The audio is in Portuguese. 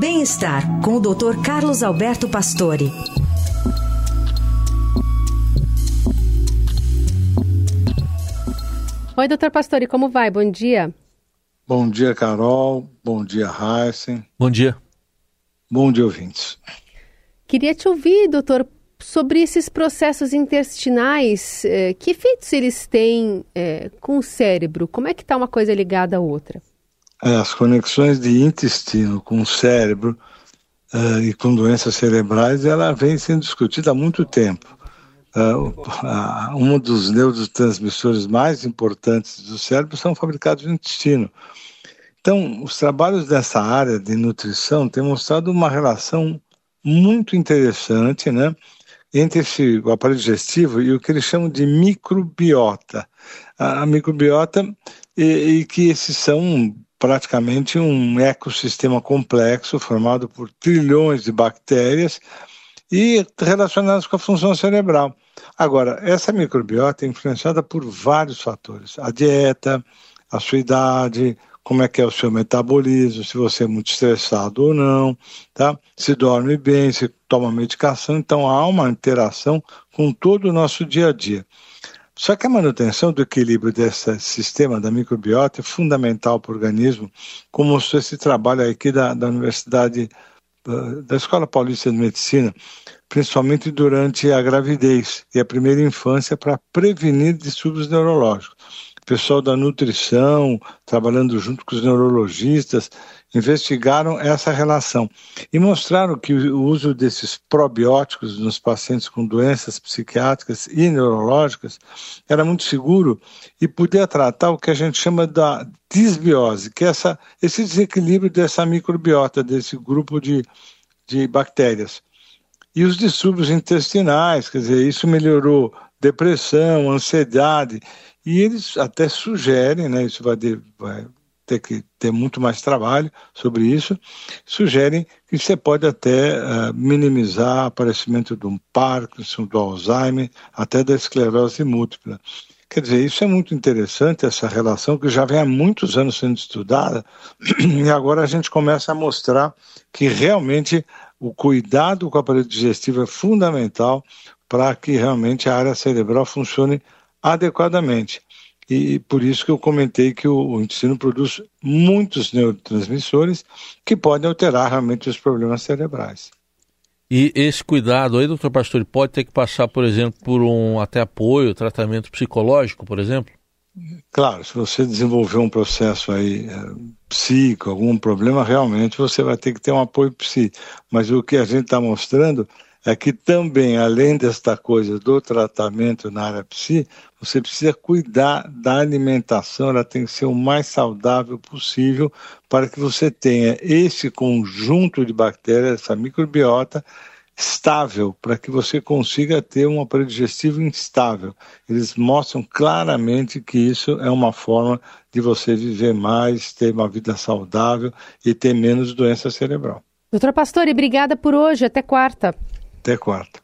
Bem-estar com o Dr. Carlos Alberto Pastore. Oi, doutor Pastore, como vai? Bom dia. Bom dia, Carol. Bom dia, Heisen. Bom dia. Bom dia, ouvintes. Queria te ouvir, doutor, sobre esses processos intestinais. Eh, que efeitos eles têm eh, com o cérebro? Como é que está uma coisa ligada à outra? É, as conexões de intestino com o cérebro uh, e com doenças cerebrais, ela vem sendo discutida há muito tempo. Uh, um dos neurotransmissores mais importantes do cérebro são fabricados no intestino. Então, os trabalhos dessa área de nutrição têm mostrado uma relação muito interessante, né, entre esse, o aparelho digestivo e o que eles chamam de microbiota. A, a microbiota e, e que esses são praticamente um ecossistema complexo formado por trilhões de bactérias e relacionadas com a função cerebral. Agora, essa microbiota é influenciada por vários fatores: a dieta, a sua idade, como é que é o seu metabolismo, se você é muito estressado ou não, tá? Se dorme bem, se toma medicação, então há uma interação com todo o nosso dia a dia. Só que a manutenção do equilíbrio desse sistema da microbiota é fundamental para o organismo, como mostrou esse trabalho aqui da, da Universidade, da Escola Paulista de Medicina, principalmente durante a gravidez e a primeira infância, para prevenir distúrbios neurológicos pessoal da nutrição, trabalhando junto com os neurologistas, investigaram essa relação e mostraram que o uso desses probióticos nos pacientes com doenças psiquiátricas e neurológicas era muito seguro e podia tratar o que a gente chama da disbiose, que é essa, esse desequilíbrio dessa microbiota, desse grupo de, de bactérias. E os distúrbios intestinais, quer dizer, isso melhorou depressão, ansiedade e eles até sugerem, né, isso vai, de, vai ter que ter muito mais trabalho sobre isso, sugerem que você pode até uh, minimizar o aparecimento do Parkinson, do Alzheimer, até da esclerose múltipla. Quer dizer, isso é muito interessante, essa relação que já vem há muitos anos sendo estudada, e agora a gente começa a mostrar que realmente o cuidado com o aparelho digestivo é fundamental para que realmente a área cerebral funcione adequadamente. E por isso que eu comentei que o, intestino produz muitos neurotransmissores que podem alterar realmente os problemas cerebrais. E esse cuidado aí, doutor Pastor, pode ter que passar, por exemplo, por um até apoio, tratamento psicológico, por exemplo? Claro, se você desenvolver um processo aí é, psíquico, algum problema, realmente você vai ter que ter um apoio psíquico. Mas o que a gente está mostrando é que também, além desta coisa do tratamento na área psi, você precisa cuidar da alimentação, ela tem que ser o mais saudável possível para que você tenha esse conjunto de bactérias, essa microbiota estável, para que você consiga ter um aparelho digestivo instável. Eles mostram claramente que isso é uma forma de você viver mais, ter uma vida saudável e ter menos doença cerebral. Doutora Pastore, obrigada por hoje. Até quarta. Até quarta.